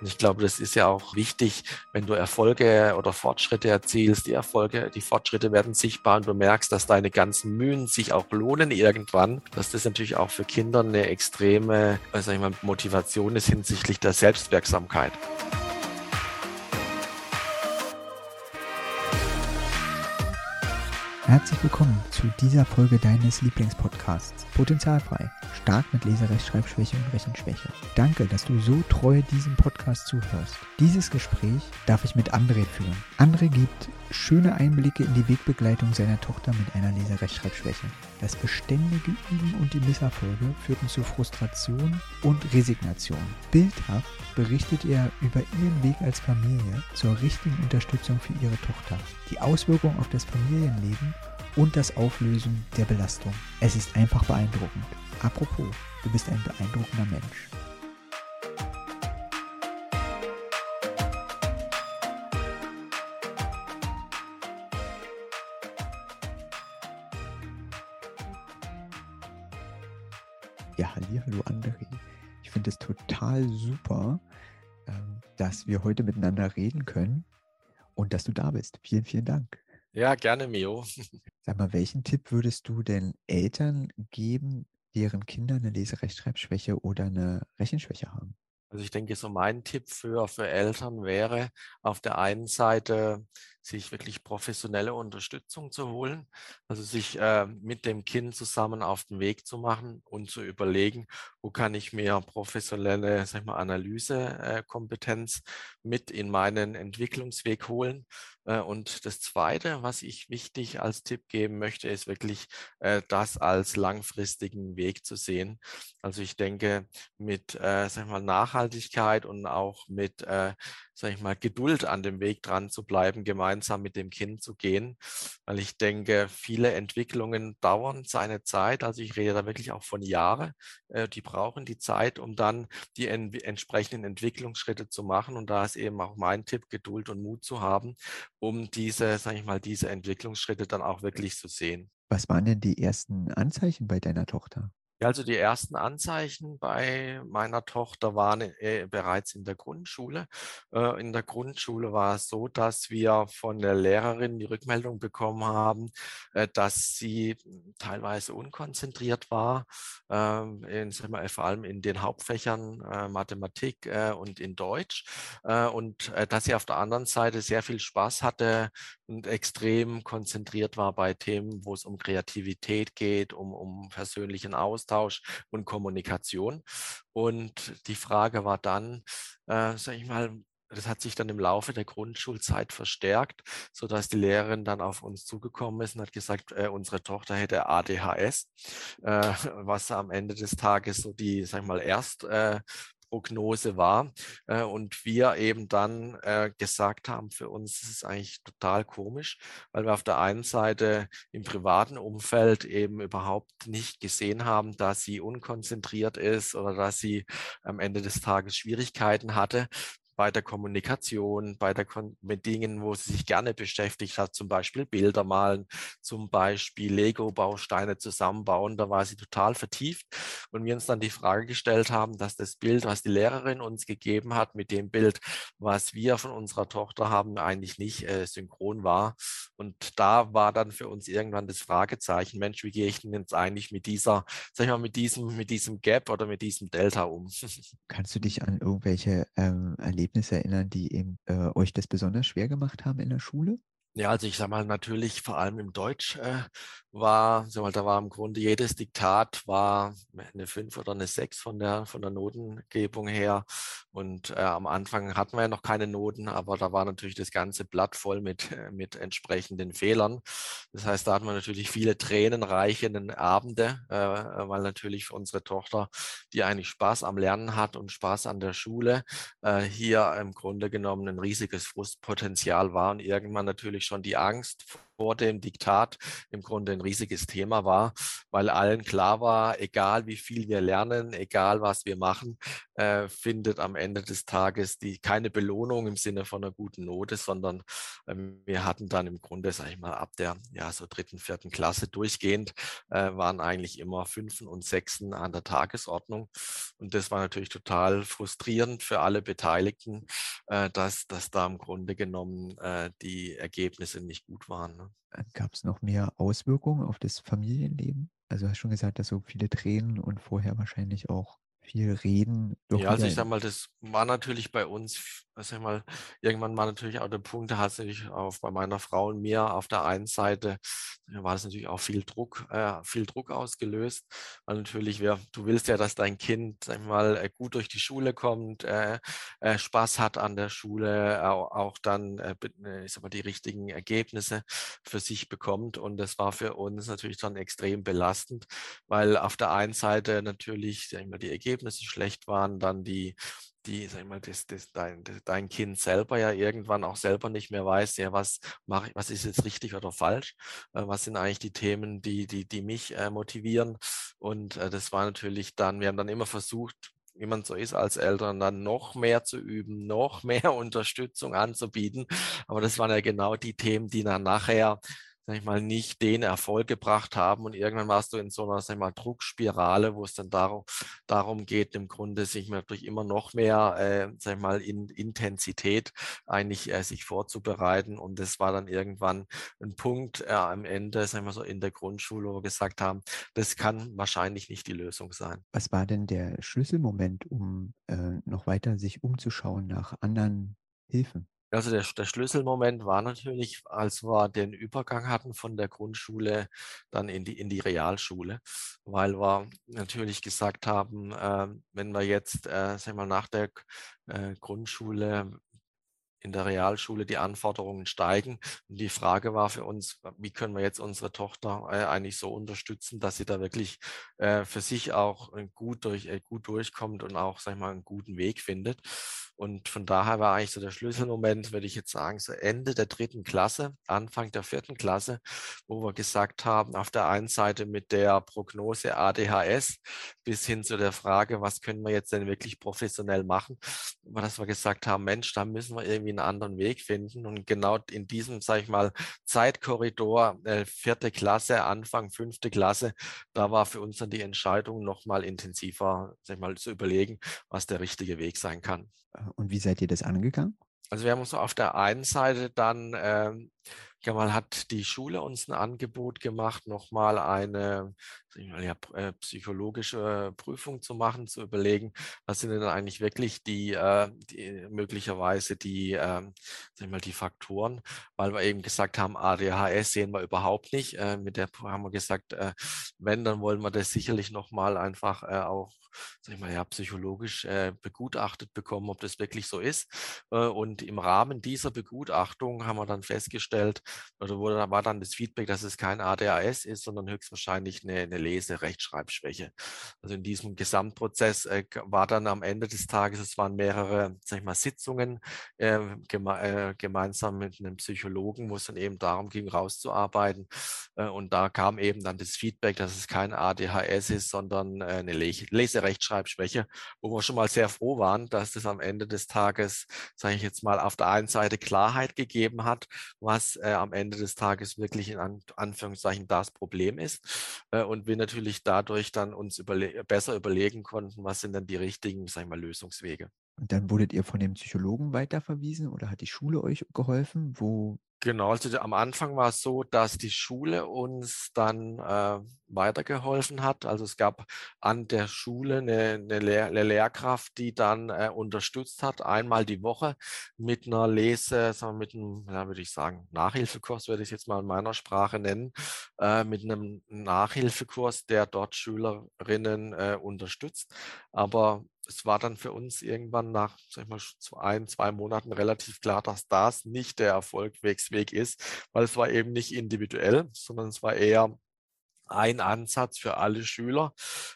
Und ich glaube, das ist ja auch wichtig, wenn du Erfolge oder Fortschritte erzielst. Die Erfolge, die Fortschritte werden sichtbar und du merkst, dass deine ganzen Mühen sich auch lohnen irgendwann. Dass das natürlich auch für Kinder eine extreme sag ich mal, Motivation ist hinsichtlich der Selbstwirksamkeit. Herzlich willkommen zu dieser Folge deines Lieblingspodcasts. Potenzialfrei. Stark mit Leserechtschreibschwäche und Rechenschwäche. Danke, dass du so treu diesem Podcast zuhörst. Dieses Gespräch darf ich mit André führen. André gibt schöne Einblicke in die Wegbegleitung seiner Tochter mit einer Leserechtschreibschwäche. Das beständige Üben und die Misserfolge führten zu Frustration und Resignation. Bildhaft berichtet er über ihren Weg als Familie zur richtigen Unterstützung für ihre Tochter, die Auswirkungen auf das Familienleben und das Auflösen der Belastung. Es ist einfach beeindruckend. Apropos, du bist ein beeindruckender Mensch. Ja, hallo André. Ich finde es total super, ähm, dass wir heute miteinander reden können und dass du da bist. Vielen, vielen Dank. Ja, gerne, Mio. Sag mal, welchen Tipp würdest du denn Eltern geben, deren Kinder eine Leserechtschreibschwäche oder eine Rechenschwäche haben? Also ich denke, so mein Tipp für, für Eltern wäre, auf der einen Seite sich wirklich professionelle Unterstützung zu holen, also sich äh, mit dem Kind zusammen auf den Weg zu machen und zu überlegen, wo kann ich mir professionelle sag mal, Analysekompetenz äh, mit in meinen Entwicklungsweg holen. Äh, und das Zweite, was ich wichtig als Tipp geben möchte, ist wirklich äh, das als langfristigen Weg zu sehen. Also ich denke, mit äh, sag mal, Nachhaltigkeit und auch mit äh, sag ich mal, Geduld an dem Weg dran zu bleiben, gemeinsam mit dem Kind zu gehen. Weil ich denke, viele Entwicklungen dauern seine Zeit. Also ich rede da wirklich auch von Jahren. Äh, die brauchen die Zeit, um dann die en entsprechenden Entwicklungsschritte zu machen. Und da ist eben auch mein Tipp, Geduld und Mut zu haben, um diese, sage ich mal, diese Entwicklungsschritte dann auch wirklich zu sehen. Was waren denn die ersten Anzeichen bei deiner Tochter? Also die ersten Anzeichen bei meiner Tochter waren äh, bereits in der Grundschule. Äh, in der Grundschule war es so, dass wir von der Lehrerin die Rückmeldung bekommen haben, äh, dass sie teilweise unkonzentriert war, ähm, in, wir, vor allem in den Hauptfächern äh, Mathematik äh, und in Deutsch. Äh, und dass sie auf der anderen Seite sehr viel Spaß hatte und extrem konzentriert war bei Themen, wo es um Kreativität geht, um, um persönlichen Austausch Austausch und Kommunikation. Und die Frage war dann, äh, sag ich mal, das hat sich dann im Laufe der Grundschulzeit verstärkt, so dass die Lehrerin dann auf uns zugekommen ist und hat gesagt, äh, unsere Tochter hätte ADHS, äh, was am Ende des Tages so die, sag ich mal, erst äh, Prognose war. Äh, und wir eben dann äh, gesagt haben, für uns ist es eigentlich total komisch, weil wir auf der einen Seite im privaten Umfeld eben überhaupt nicht gesehen haben, dass sie unkonzentriert ist oder dass sie am Ende des Tages Schwierigkeiten hatte bei der Kommunikation, bei der Kon mit Dingen, wo sie sich gerne beschäftigt hat, zum Beispiel Bilder malen, zum Beispiel Lego-Bausteine zusammenbauen. Da war sie total vertieft und wir uns dann die Frage gestellt haben, dass das Bild, was die Lehrerin uns gegeben hat, mit dem Bild, was wir von unserer Tochter haben, eigentlich nicht äh, synchron war. Und da war dann für uns irgendwann das Fragezeichen, Mensch, wie gehe ich denn jetzt eigentlich mit dieser, sag ich mal, mit diesem, mit diesem Gap oder mit diesem Delta um? Kannst du dich an irgendwelche ähm, Erlebnisse Erlebnisse erinnern, die eben äh, euch das besonders schwer gemacht haben in der Schule? Ja, also ich sage mal natürlich vor allem im Deutsch äh, war, sag mal, da war im Grunde jedes Diktat war eine 5 oder eine 6 von der, von der Notengebung her. Und äh, am Anfang hatten wir ja noch keine Noten, aber da war natürlich das ganze Blatt voll mit, mit entsprechenden Fehlern. Das heißt, da hatten wir natürlich viele tränenreichen Abende, äh, weil natürlich für unsere Tochter, die eigentlich Spaß am Lernen hat und Spaß an der Schule, äh, hier im Grunde genommen ein riesiges Frustpotenzial war und irgendwann natürlich schon die Angst vor dem Diktat im Grunde ein riesiges Thema war, weil allen klar war, egal wie viel wir lernen, egal was wir machen, äh, findet am Ende des Tages die keine Belohnung im Sinne von einer guten Note, sondern ähm, wir hatten dann im Grunde, sage ich mal, ab der ja so dritten, vierten Klasse durchgehend äh, waren eigentlich immer Fünfen und Sechsen an der Tagesordnung. Und das war natürlich total frustrierend für alle Beteiligten, äh, dass, dass da im Grunde genommen äh, die Ergebnisse nicht gut waren. Ne? Gab es noch mehr Auswirkungen auf das Familienleben? Also du hast schon gesagt, dass so viele Tränen und vorher wahrscheinlich auch viel reden. Ja, also ich sag mal, das war natürlich bei uns, sag mal, irgendwann war natürlich auch der Punkt, da hat es natürlich auch bei meiner Frau und mir auf der einen Seite war das natürlich auch viel Druck, äh, viel Druck ausgelöst, weil natürlich, wer, du willst ja, dass dein Kind, sag mal, äh, gut durch die Schule kommt, äh, äh, Spaß hat an der Schule, auch, auch dann, äh, äh, ich sag mal, die richtigen Ergebnisse für sich bekommt. Und das war für uns natürlich dann extrem belastend, weil auf der einen Seite natürlich, sag mal, die Ergebnisse schlecht waren, dann die, die, sag ich mal, das, das, dein, das, dein Kind selber ja irgendwann auch selber nicht mehr weiß, ja, was mache was ist jetzt richtig oder falsch, äh, was sind eigentlich die Themen, die, die, die mich äh, motivieren. Und äh, das war natürlich dann, wir haben dann immer versucht, wie man so ist als Eltern, dann noch mehr zu üben, noch mehr Unterstützung anzubieten. Aber das waren ja genau die Themen, die dann nachher sag ich mal, nicht den Erfolg gebracht haben. Und irgendwann warst du in so einer, sag ich mal, Druckspirale, wo es dann darum, darum geht, im Grunde sich natürlich immer noch mehr, äh, sag ich mal, in Intensität eigentlich äh, sich vorzubereiten. Und das war dann irgendwann ein Punkt äh, am Ende, sag ich mal so, in der Grundschule, wo wir gesagt haben, das kann wahrscheinlich nicht die Lösung sein. Was war denn der Schlüsselmoment, um äh, noch weiter sich umzuschauen nach anderen Hilfen? Also der, der, Schlüsselmoment war natürlich, als wir den Übergang hatten von der Grundschule dann in die, in die Realschule, weil wir natürlich gesagt haben, äh, wenn wir jetzt äh, sag mal, nach der äh, Grundschule in der Realschule die Anforderungen steigen. Und die Frage war für uns, wie können wir jetzt unsere Tochter äh, eigentlich so unterstützen, dass sie da wirklich äh, für sich auch äh, gut, durch, gut durchkommt und auch, sag ich mal, einen guten Weg findet. Und von daher war eigentlich so der Schlüsselmoment, würde ich jetzt sagen, so Ende der dritten Klasse, Anfang der vierten Klasse, wo wir gesagt haben, auf der einen Seite mit der Prognose ADHS bis hin zu der Frage, was können wir jetzt denn wirklich professionell machen, dass wir gesagt haben, Mensch, da müssen wir irgendwie einen anderen Weg finden. Und genau in diesem, sage ich mal, Zeitkorridor, äh, vierte Klasse, Anfang fünfte Klasse, da war für uns dann die Entscheidung, nochmal intensiver, sag ich mal, zu überlegen, was der richtige Weg sein kann. Und wie seid ihr das angegangen? Also wir haben uns auf der einen Seite dann ähm, mal hat die Schule uns ein Angebot gemacht, nochmal eine ja, äh, psychologische Prüfung zu machen, zu überlegen, was sind denn eigentlich wirklich die, äh, die möglicherweise die, äh, sag mal, die Faktoren, weil wir eben gesagt haben, ADHS sehen wir überhaupt nicht. Äh, mit der haben wir gesagt, äh, wenn, dann wollen wir das sicherlich nochmal einfach äh, auch sag ich mal, ja, psychologisch äh, begutachtet bekommen, ob das wirklich so ist. Äh, und im Rahmen dieser Begutachtung haben wir dann festgestellt, oder wurde, war dann das Feedback, dass es kein ADHS ist, sondern höchstwahrscheinlich eine, eine Lese-Rechtschreibschwäche. Also in diesem Gesamtprozess äh, war dann am Ende des Tages, es waren mehrere, sag ich mal, Sitzungen ähm, geme äh, gemeinsam mit einem Psychologen, wo es dann eben darum ging, rauszuarbeiten. Äh, und da kam eben dann das Feedback, dass es kein ADHS ist, sondern äh, eine Lese-Rechtschreibschwäche, wo wir schon mal sehr froh waren, dass das am Ende des Tages, sage ich jetzt mal, auf der einen Seite Klarheit gegeben hat, was äh, am Ende des Tages wirklich in An Anführungszeichen das Problem ist äh, und wir natürlich dadurch dann uns überle besser überlegen konnten, was sind denn die richtigen, sag ich mal, Lösungswege. Und dann wurdet ihr von dem Psychologen weiterverwiesen oder hat die Schule euch geholfen? Wo Genau, also am Anfang war es so, dass die Schule uns dann äh, weitergeholfen hat. Also es gab an der Schule eine, eine, Lehr eine Lehrkraft, die dann äh, unterstützt hat, einmal die Woche mit einer Lese, sagen wir, mit einem, ja, würde ich sagen, Nachhilfekurs, würde ich jetzt mal in meiner Sprache nennen, äh, mit einem Nachhilfekurs, der dort Schülerinnen äh, unterstützt. Aber es war dann für uns irgendwann nach, sag ich mal, ein, zwei Monaten relativ klar, dass das nicht der Erfolgsweg ist, weil es war eben nicht individuell, sondern es war eher ein Ansatz für alle Schüler,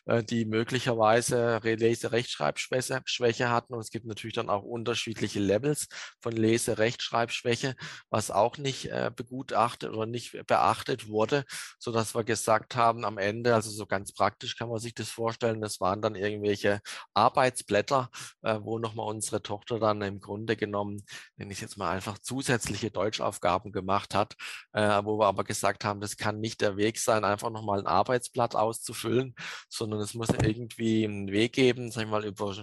äh, die möglicherweise Lese-Rechtschreibschwäche hatten. Und es gibt natürlich dann auch unterschiedliche Levels von Lese-Rechtschreibschwäche, was auch nicht äh, begutachtet oder nicht beachtet wurde, so dass wir gesagt haben, am Ende, also so ganz praktisch kann man sich das vorstellen, das waren dann irgendwelche Arbeitsblätter, äh, wo nochmal unsere Tochter dann im Grunde genommen, wenn ich jetzt mal einfach zusätzliche Deutschaufgaben gemacht hat, wo wir aber gesagt haben, das kann nicht der Weg sein, einfach noch nochmal ein Arbeitsblatt auszufüllen, sondern es muss irgendwie einen Weg geben, sag ich mal, über,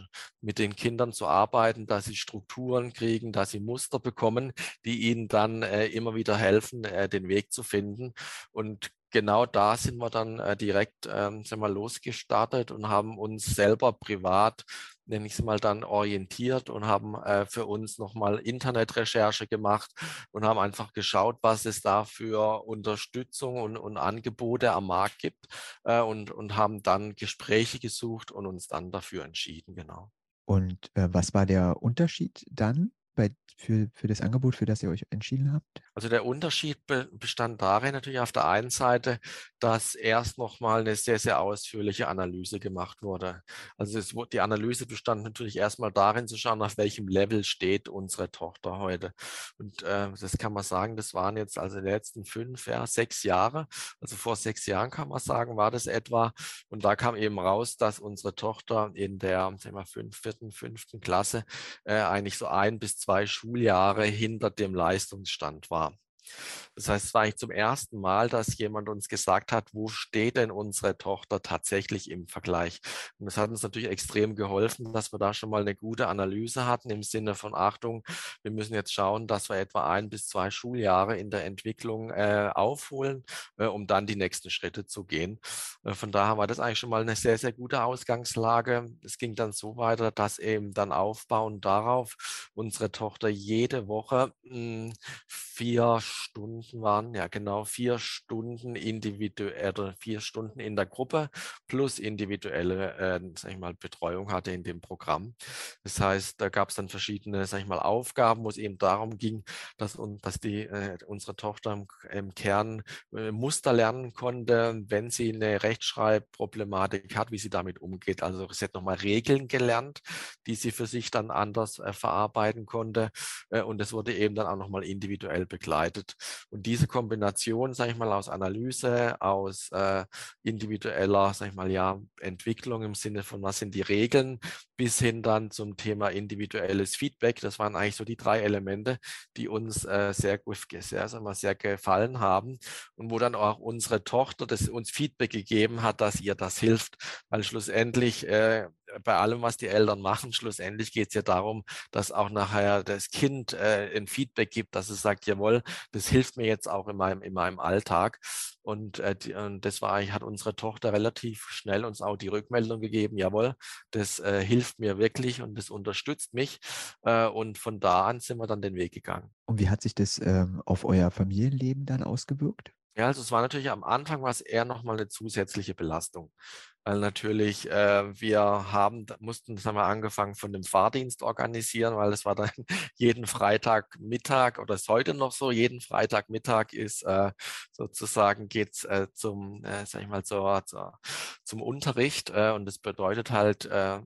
mit den Kindern zu arbeiten, dass sie Strukturen kriegen, dass sie Muster bekommen, die ihnen dann äh, immer wieder helfen, äh, den Weg zu finden. Und genau da sind wir dann äh, direkt ähm, sind wir losgestartet und haben uns selber privat nenne ich es mal dann, orientiert und haben äh, für uns nochmal Internetrecherche gemacht und haben einfach geschaut, was es da für Unterstützung und, und Angebote am Markt gibt äh, und, und haben dann Gespräche gesucht und uns dann dafür entschieden, genau. Und äh, was war der Unterschied dann bei, für, für das Angebot, für das ihr euch entschieden habt? Also der Unterschied be bestand darin natürlich auf der einen Seite, dass erst nochmal eine sehr, sehr ausführliche Analyse gemacht wurde. Also es, die Analyse bestand natürlich erstmal darin zu schauen, auf welchem Level steht unsere Tochter heute. Und äh, das kann man sagen, das waren jetzt also die letzten fünf, ja, sechs Jahre. Also vor sechs Jahren kann man sagen, war das etwa. Und da kam eben raus, dass unsere Tochter in der sagen wir, fünften, fünften Klasse äh, eigentlich so ein bis zwei zwei Schuljahre hinter dem Leistungsstand war. Das heißt, es war eigentlich zum ersten Mal, dass jemand uns gesagt hat, wo steht denn unsere Tochter tatsächlich im Vergleich? Und das hat uns natürlich extrem geholfen, dass wir da schon mal eine gute Analyse hatten im Sinne von Achtung, wir müssen jetzt schauen, dass wir etwa ein bis zwei Schuljahre in der Entwicklung äh, aufholen, äh, um dann die nächsten Schritte zu gehen. Äh, von daher war das eigentlich schon mal eine sehr, sehr gute Ausgangslage. Es ging dann so weiter, dass eben dann aufbauend darauf unsere Tochter jede Woche mh, hm, vier Stunden waren, ja genau, vier Stunden individuell oder vier Stunden in der Gruppe plus individuelle, äh, sag ich mal, Betreuung hatte in dem Programm. Das heißt, da gab es dann verschiedene, sag ich mal, Aufgaben, wo es eben darum ging, dass, dass die, äh, unsere Tochter im, im Kern äh, Muster lernen konnte, wenn sie eine Rechtschreibproblematik hat, wie sie damit umgeht. Also sie hat nochmal Regeln gelernt, die sie für sich dann anders äh, verarbeiten konnte. Äh, und es wurde eben dann auch nochmal individuell begleitet. Und diese Kombination, sage ich mal, aus Analyse, aus äh, individueller, sage ich mal, ja, Entwicklung im Sinne von, was sind die Regeln, bis hin dann zum Thema individuelles Feedback. Das waren eigentlich so die drei Elemente, die uns äh, sehr sehr, sagen wir, sehr gefallen haben und wo dann auch unsere Tochter das uns Feedback gegeben hat, dass ihr das hilft, weil schlussendlich äh, bei allem, was die Eltern machen, schlussendlich geht es ja darum, dass auch nachher das Kind äh, ein Feedback gibt, dass es sagt, jawohl, das hilft mir jetzt auch in meinem, in meinem Alltag. Und, äh, die, und das war, hat unsere Tochter relativ schnell uns auch die Rückmeldung gegeben, jawohl, das äh, hilft mir wirklich und das unterstützt mich. Äh, und von da an sind wir dann den Weg gegangen. Und wie hat sich das ähm, auf euer Familienleben dann ausgewirkt? Ja, also es war natürlich am Anfang was eher nochmal eine zusätzliche Belastung weil natürlich äh, wir haben, mussten, das haben wir angefangen von dem Fahrdienst organisieren, weil es war dann jeden Freitagmittag oder ist heute noch so, jeden Freitagmittag ist äh, sozusagen geht's äh, zum, äh, sag ich mal, so, so zum Unterricht äh, und das bedeutet halt äh,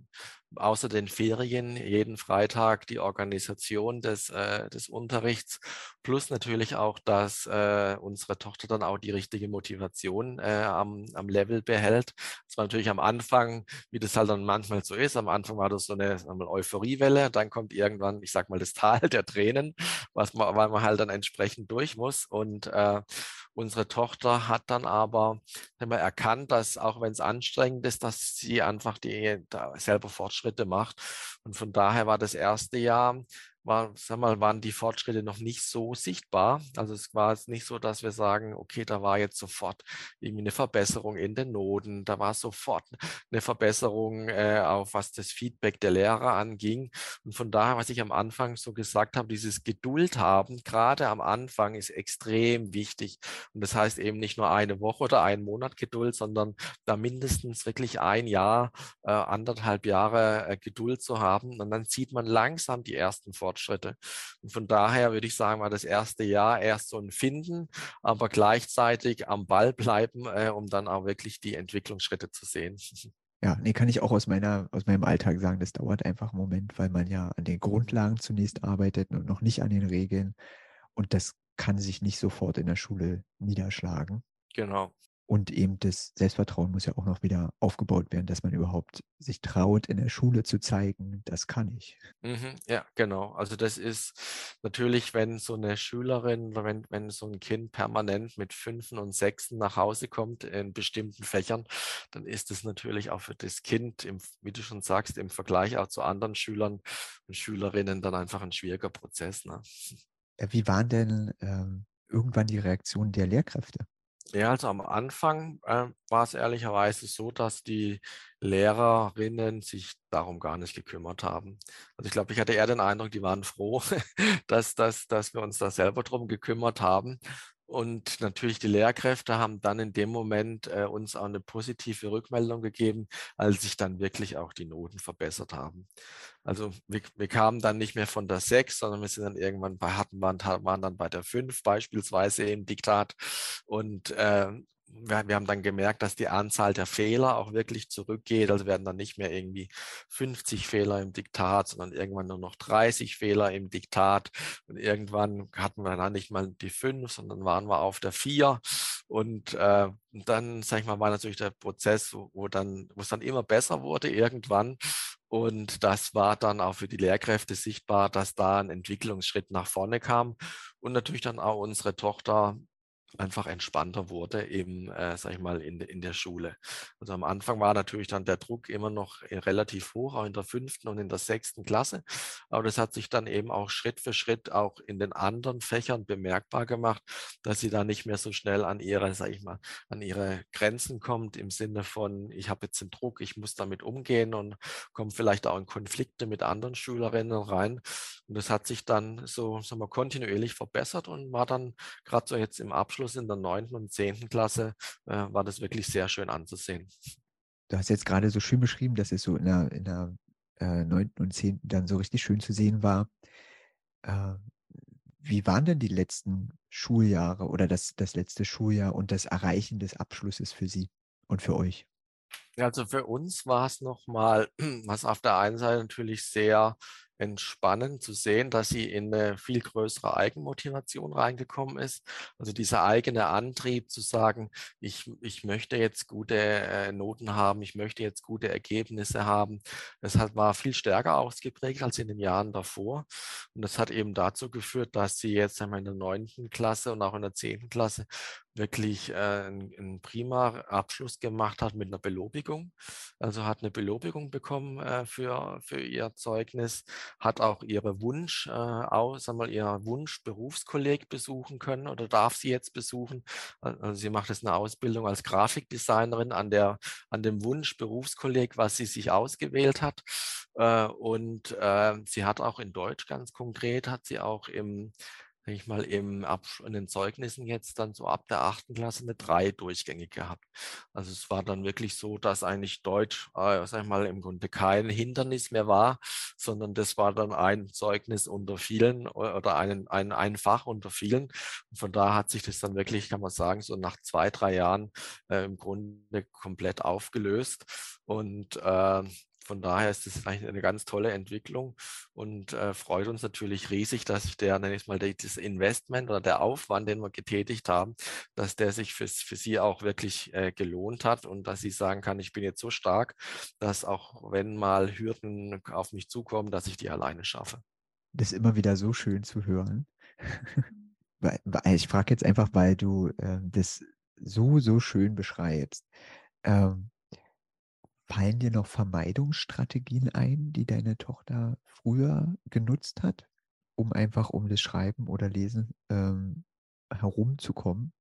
außer den Ferien jeden Freitag die Organisation des, äh, des Unterrichts, plus natürlich auch, dass äh, unsere Tochter dann auch die richtige Motivation äh, am, am Level behält. Das war natürlich am Anfang, wie das halt dann manchmal so ist, am Anfang war das so eine, eine Euphoriewelle, dann kommt irgendwann, ich sag mal, das Tal der Tränen, was man, weil man halt dann entsprechend durch muss und äh, Unsere Tochter hat dann aber wir, erkannt, dass auch wenn es anstrengend ist, dass sie einfach die selber Fortschritte macht. Und von daher war das erste Jahr war, sag mal, waren die Fortschritte noch nicht so sichtbar. Also es war jetzt nicht so, dass wir sagen, okay, da war jetzt sofort irgendwie eine Verbesserung in den Noten, da war sofort eine Verbesserung, äh, auf was das Feedback der Lehrer anging. Und von daher, was ich am Anfang so gesagt habe, dieses Geduld haben, gerade am Anfang ist extrem wichtig. Und das heißt eben nicht nur eine Woche oder einen Monat Geduld, sondern da mindestens wirklich ein Jahr, äh, anderthalb Jahre äh, Geduld zu haben. Und dann sieht man langsam die ersten Fortschritte. Fortschritte. Und von daher würde ich sagen, war das erste Jahr erst so ein Finden, aber gleichzeitig am Ball bleiben, äh, um dann auch wirklich die Entwicklungsschritte zu sehen. Ja, nee, kann ich auch aus meiner, aus meinem Alltag sagen, das dauert einfach einen Moment, weil man ja an den Grundlagen zunächst arbeitet und noch nicht an den Regeln. Und das kann sich nicht sofort in der Schule niederschlagen. Genau. Und eben das Selbstvertrauen muss ja auch noch wieder aufgebaut werden, dass man überhaupt sich traut, in der Schule zu zeigen, das kann ich. Mhm, ja, genau. Also das ist natürlich, wenn so eine Schülerin oder wenn, wenn so ein Kind permanent mit Fünfen und Sechsen nach Hause kommt in bestimmten Fächern, dann ist es natürlich auch für das Kind, im, wie du schon sagst, im Vergleich auch zu anderen Schülern und Schülerinnen dann einfach ein schwieriger Prozess. Ne? Wie waren denn ähm, irgendwann die Reaktionen der Lehrkräfte? Ja, also am Anfang äh, war es ehrlicherweise so, dass die Lehrerinnen sich darum gar nicht gekümmert haben. Also ich glaube, ich hatte eher den Eindruck, die waren froh, dass, dass, dass wir uns da selber drum gekümmert haben. Und natürlich die Lehrkräfte haben dann in dem Moment äh, uns auch eine positive Rückmeldung gegeben, als sich dann wirklich auch die Noten verbessert haben. Also wir, wir kamen dann nicht mehr von der 6, sondern wir sind dann irgendwann bei, hatten, waren, waren dann bei der 5 beispielsweise im Diktat. Und äh, wir, wir, haben dann gemerkt, dass die Anzahl der Fehler auch wirklich zurückgeht. Also werden dann nicht mehr irgendwie 50 Fehler im Diktat, sondern irgendwann nur noch 30 Fehler im Diktat. Und irgendwann hatten wir dann nicht mal die 5, sondern waren wir auf der 4. Und äh, dann, sag ich mal, war natürlich der Prozess, wo, wo dann, wo es dann immer besser wurde irgendwann. Und das war dann auch für die Lehrkräfte sichtbar, dass da ein Entwicklungsschritt nach vorne kam. Und natürlich dann auch unsere Tochter einfach entspannter wurde, eben, äh, sag ich mal, in, in der Schule. Also am Anfang war natürlich dann der Druck immer noch äh, relativ hoch, auch in der fünften und in der sechsten Klasse. Aber das hat sich dann eben auch Schritt für Schritt auch in den anderen Fächern bemerkbar gemacht, dass sie da nicht mehr so schnell an ihre, sag ich mal, an ihre Grenzen kommt im Sinne von, ich habe jetzt den Druck, ich muss damit umgehen und kommt vielleicht auch in Konflikte mit anderen Schülerinnen rein. Und das hat sich dann so, sagen wir, kontinuierlich verbessert und war dann gerade so jetzt im Abschluss Abschluss in der neunten und zehnten Klasse äh, war das wirklich sehr schön anzusehen. Du hast jetzt gerade so schön beschrieben, dass es so in der, in der äh, neunten und zehnten dann so richtig schön zu sehen war. Äh, wie waren denn die letzten Schuljahre oder das, das letzte Schuljahr und das Erreichen des Abschlusses für Sie und für euch? Also für uns war es nochmal, was auf der einen Seite natürlich sehr entspannend zu sehen, dass sie in eine viel größere Eigenmotivation reingekommen ist. Also dieser eigene Antrieb zu sagen, ich, ich möchte jetzt gute äh, Noten haben, ich möchte jetzt gute Ergebnisse haben. Das hat, war viel stärker ausgeprägt als in den Jahren davor. Und das hat eben dazu geführt, dass sie jetzt einmal in der neunten Klasse und auch in der zehnten Klasse wirklich äh, einen, einen prima Abschluss gemacht hat mit einer Belobigung. Also hat eine Belobigung bekommen äh, für, für ihr Zeugnis, hat auch ihre Wunsch, äh, aus, einmal ihr Wunsch Berufskolleg besuchen können oder darf sie jetzt besuchen. Also sie macht jetzt eine Ausbildung als Grafikdesignerin an der an dem Wunsch Berufskolleg, was sie sich ausgewählt hat. Äh, und äh, sie hat auch in Deutsch ganz konkret, hat sie auch im sag ich mal, im in den Zeugnissen jetzt dann so ab der achten Klasse eine drei durchgängig gehabt. Also es war dann wirklich so, dass eigentlich Deutsch, äh, sag ich mal, im Grunde kein Hindernis mehr war, sondern das war dann ein Zeugnis unter vielen oder ein, ein, ein Fach unter vielen. Und von da hat sich das dann wirklich, kann man sagen, so nach zwei, drei Jahren äh, im Grunde komplett aufgelöst. Und äh, von daher ist es eigentlich eine ganz tolle Entwicklung und äh, freut uns natürlich riesig, dass der, nenne ich mal, das Investment oder der Aufwand, den wir getätigt haben, dass der sich für, für Sie auch wirklich äh, gelohnt hat und dass sie sagen kann, ich bin jetzt so stark, dass auch wenn mal Hürden auf mich zukommen, dass ich die alleine schaffe. Das ist immer wieder so schön zu hören. ich frage jetzt einfach, weil du äh, das so, so schön beschreibst. Ähm, Fallen dir noch Vermeidungsstrategien ein, die deine Tochter früher genutzt hat, um einfach um das Schreiben oder Lesen ähm, herumzukommen?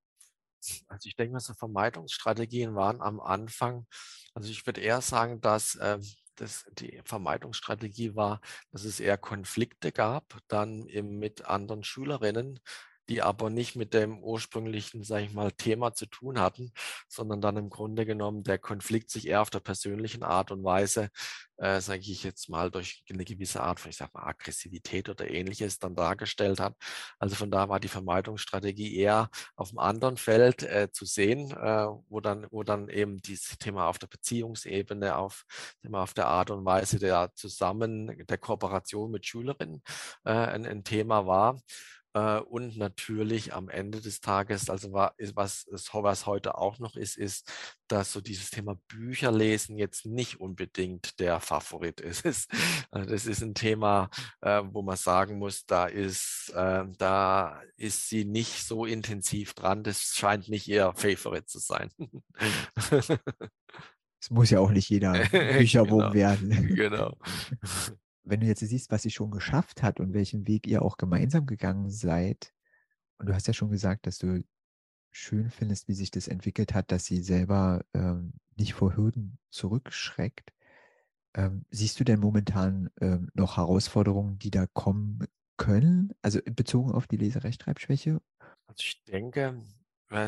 Also ich denke so Vermeidungsstrategien waren am Anfang, also ich würde eher sagen, dass äh, das, die Vermeidungsstrategie war, dass es eher Konflikte gab, dann eben mit anderen Schülerinnen, die aber nicht mit dem ursprünglichen, sage ich mal, Thema zu tun hatten, sondern dann im Grunde genommen der Konflikt sich eher auf der persönlichen Art und Weise, äh, sage ich jetzt mal, durch eine gewisse Art von, ich sag mal, Aggressivität oder ähnliches dann dargestellt hat. Also von da war die Vermeidungsstrategie eher auf einem anderen Feld äh, zu sehen, äh, wo, dann, wo dann eben dieses Thema auf der Beziehungsebene, auf, auf der Art und Weise der Zusammen, der Kooperation mit Schülerinnen äh, ein, ein Thema war. Äh, und natürlich am Ende des Tages, also was, was heute auch noch ist, ist, dass so dieses Thema Bücherlesen jetzt nicht unbedingt der Favorit ist. Äh, das ist ein Thema, äh, wo man sagen muss, da ist, da ist sie nicht so intensiv dran. Das scheint nicht ihr Favorit zu sein. Es muss ja auch nicht jeder Bücherwurm genau. werden. Genau wenn du jetzt siehst, was sie schon geschafft hat und welchen Weg ihr auch gemeinsam gegangen seid, und du hast ja schon gesagt, dass du schön findest, wie sich das entwickelt hat, dass sie selber ähm, nicht vor Hürden zurückschreckt. Ähm, siehst du denn momentan ähm, noch Herausforderungen, die da kommen können, also bezogen auf die Leserechtschreibschwäche? Also ich denke,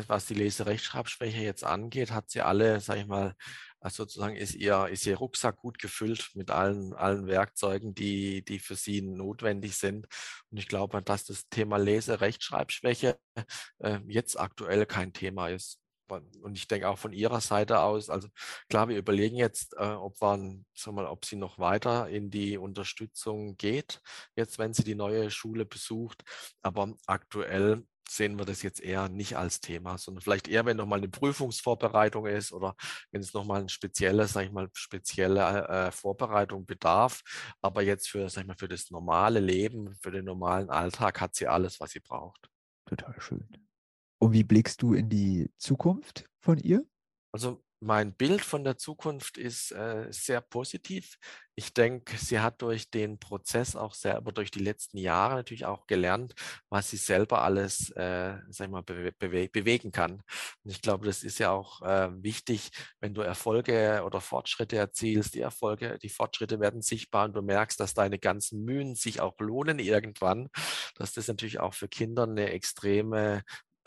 was die Leserechtschreibschwäche jetzt angeht, hat sie alle, sage ich mal, also sozusagen ist ihr, ist ihr Rucksack gut gefüllt mit allen, allen Werkzeugen, die, die für sie notwendig sind. Und ich glaube, dass das Thema Leserechtschreibschwäche äh, jetzt aktuell kein Thema ist. Und ich denke auch von ihrer Seite aus, also klar, wir überlegen jetzt, äh, ob, man, sag mal, ob sie noch weiter in die Unterstützung geht, jetzt wenn sie die neue Schule besucht. Aber aktuell sehen wir das jetzt eher nicht als Thema, sondern vielleicht eher, wenn nochmal eine Prüfungsvorbereitung ist oder wenn es nochmal eine spezielle, sag ich mal, spezielle äh, Vorbereitung bedarf. Aber jetzt für, sag ich mal, für das normale Leben, für den normalen Alltag hat sie alles, was sie braucht. Total schön. Und wie blickst du in die Zukunft von ihr? Also mein Bild von der Zukunft ist äh, sehr positiv. Ich denke, sie hat durch den Prozess auch selber, durch die letzten Jahre natürlich auch gelernt, was sie selber alles, äh, sag ich mal, bewe bewe bewegen kann. Und ich glaube, das ist ja auch äh, wichtig, wenn du Erfolge oder Fortschritte erzielst. Die Erfolge, die Fortschritte werden sichtbar und du merkst, dass deine ganzen Mühen sich auch lohnen irgendwann. Dass das natürlich auch für Kinder eine extreme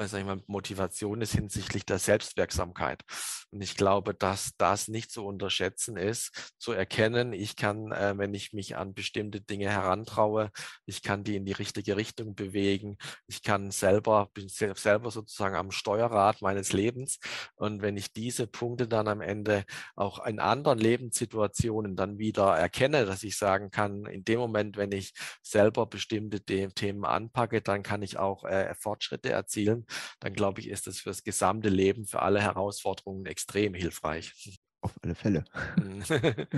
sag ich mal, Motivation ist hinsichtlich der Selbstwirksamkeit. Und ich glaube, dass das nicht zu unterschätzen ist, zu erkennen, ich kann, äh, wenn ich mich an bestimmte Dinge herantraue, ich kann die in die richtige Richtung bewegen, ich kann selber, bin selber sozusagen am Steuerrad meines Lebens. Und wenn ich diese Punkte dann am Ende auch in anderen Lebenssituationen dann wieder erkenne, dass ich sagen kann, in dem Moment, wenn ich selber bestimmte Themen anpacke, dann kann ich auch äh, Fortschritte erzielen dann glaube ich, ist das fürs gesamte Leben, für alle Herausforderungen extrem hilfreich. Auf alle Fälle. Mhm.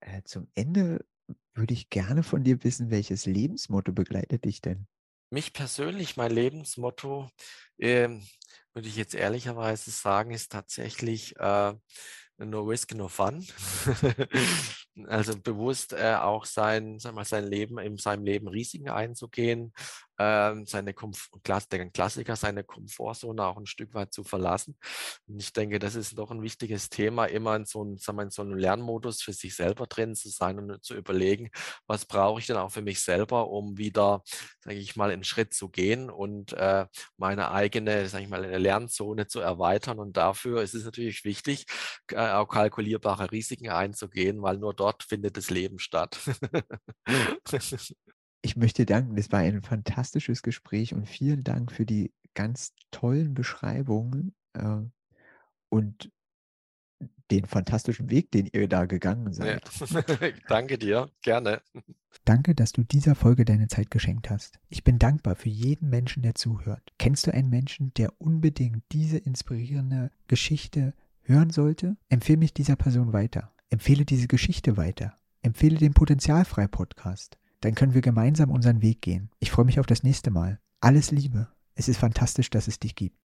äh, zum Ende würde ich gerne von dir wissen, welches Lebensmotto begleitet dich denn? Mich persönlich, mein Lebensmotto, äh, würde ich jetzt ehrlicherweise sagen, ist tatsächlich äh, No Risk, No Fun. also bewusst äh, auch sein, sag mal, sein Leben, in seinem Leben Risiken einzugehen, ähm, seine Komf den Klassiker, seine Komfortzone auch ein Stück weit zu verlassen. Und ich denke, das ist doch ein wichtiges Thema, immer in so, einem, sagen wir, in so einem Lernmodus für sich selber drin zu sein und zu überlegen, was brauche ich denn auch für mich selber, um wieder, sage ich mal, einen Schritt zu gehen und äh, meine eigene, sage ich mal, Lernzone zu erweitern. Und dafür ist es natürlich wichtig, äh, auch kalkulierbare Risiken einzugehen, weil nur dort findet das Leben statt. Ich möchte danken. Das war ein fantastisches Gespräch und vielen Dank für die ganz tollen Beschreibungen äh, und den fantastischen Weg, den ihr da gegangen seid. Ja. Danke dir, gerne. Danke, dass du dieser Folge deine Zeit geschenkt hast. Ich bin dankbar für jeden Menschen, der zuhört. Kennst du einen Menschen, der unbedingt diese inspirierende Geschichte hören sollte? Empfehle mich dieser Person weiter. Empfehle diese Geschichte weiter. Empfehle den Potenzialfrei-Podcast. Dann können wir gemeinsam unseren Weg gehen. Ich freue mich auf das nächste Mal. Alles Liebe. Es ist fantastisch, dass es dich gibt.